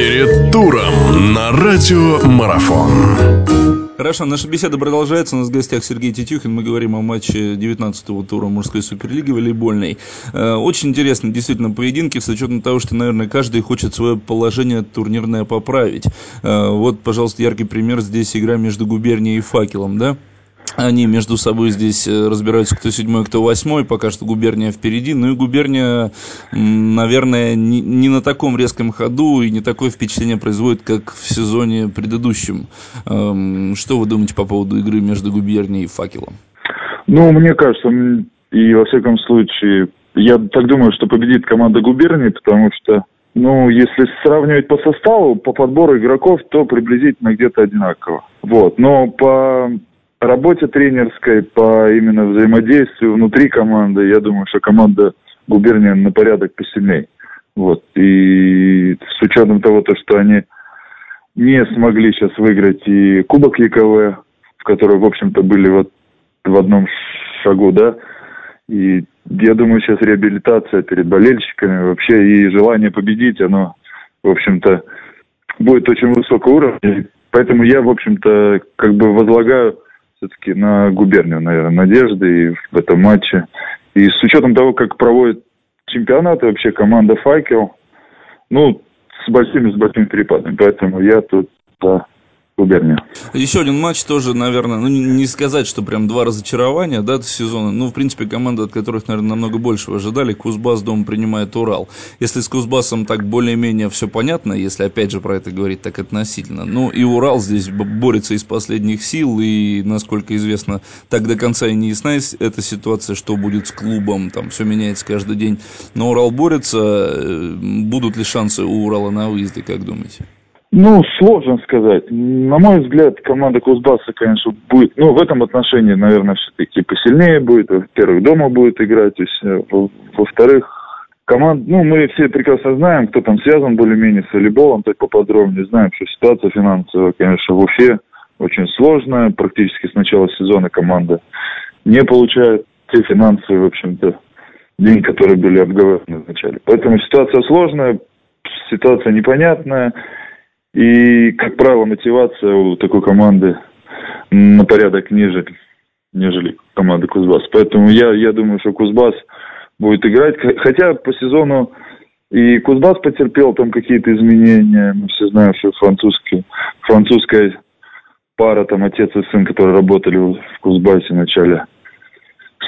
Перед туром на радио Марафон. Хорошо, наша беседа продолжается. У нас в гостях Сергей Тетюхин. Мы говорим о матче 19-го тура мужской суперлиги волейбольной. Э, очень интересно, действительно, поединки, с учетом того, что, наверное, каждый хочет свое положение турнирное поправить. Э, вот, пожалуйста, яркий пример. Здесь игра между губернией и факелом, да? Они между собой здесь э, разбираются, кто седьмой, кто восьмой. Пока что губерния впереди. Ну и губерния, наверное, не, не на таком резком ходу и не такое впечатление производит, как в сезоне предыдущем. Эм, что вы думаете по поводу игры между губернией и факелом? Ну, мне кажется, и во всяком случае, я так думаю, что победит команда губернии, потому что ну, если сравнивать по составу, по подбору игроков, то приблизительно где-то одинаково. Вот. Но по работе тренерской, по именно взаимодействию внутри команды, я думаю, что команда губерния на порядок посильней. Вот. И с учетом того, то, что они не смогли сейчас выиграть и Кубок ЕКВ, в который, в общем-то, были вот в одном шагу, да, и я думаю, сейчас реабилитация перед болельщиками вообще и желание победить, оно, в общем-то, будет очень высокого уровня. Поэтому я, в общем-то, как бы возлагаю все-таки на губернию, наверное, надежды и в этом матче. И с учетом того, как проводит чемпионат вообще команда «Факел», ну, с большими, с большими перепадами. Поэтому я тут да, губернию. Еще один матч тоже, наверное, ну не сказать, что прям два разочарования, да, сезона. Ну, в принципе, команда, от которых, наверное, намного больше ожидали. Кузбасс дома принимает Урал. Если с Кузбассом так более-менее все понятно, если опять же про это говорить так относительно. Ну, и Урал здесь борется из последних сил, и, насколько известно, так до конца и не ясна эта ситуация, что будет с клубом, там все меняется каждый день. Но Урал борется. Э, будут ли шансы у Урала на выезде, как думаете? Ну, сложно сказать. На мой взгляд, команда Кузбасса, конечно, будет, ну, в этом отношении, наверное, все-таки посильнее будет. Во-первых, дома будет играть. Во-вторых, команд, ну, мы все прекрасно знаем, кто там связан более-менее с волейболом, так поподробнее знаем, что ситуация финансовая, конечно, в Уфе очень сложная. Практически с начала сезона команда не получает те финансы, в общем-то, деньги, которые были обговорены вначале. Поэтому ситуация сложная, ситуация непонятная. И, как правило, мотивация у такой команды на порядок ниже, нежели команда Кузбасс. Поэтому я, я думаю, что Кузбасс будет играть. Хотя по сезону и Кузбасс потерпел там какие-то изменения. Мы все знаем, что французский, французская пара, там отец и сын, которые работали в Кузбассе вначале.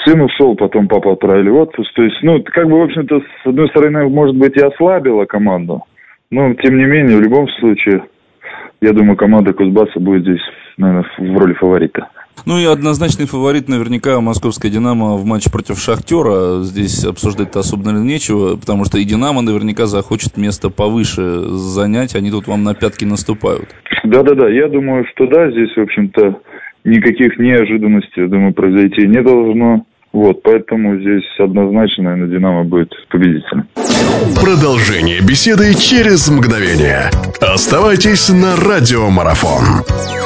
Сын ушел, потом папа отправили в отпуск. То есть, ну, как бы, в общем-то, с одной стороны, может быть, и ослабила команду. Но, тем не менее, в любом случае, я думаю, команда Кузбасса будет здесь, наверное, в роли фаворита. Ну и однозначный фаворит наверняка московская «Динамо» в матче против «Шахтера». Здесь обсуждать-то особо наверное, нечего, потому что и «Динамо» наверняка захочет место повыше занять. Они тут вам на пятки наступают. Да-да-да, я думаю, что да, здесь, в общем-то, никаких неожиданностей, я думаю, произойти не должно. Вот, поэтому здесь однозначно, наверное, «Динамо» будет победителем. Продолжение беседы через мгновение. Оставайтесь на «Радиомарафон».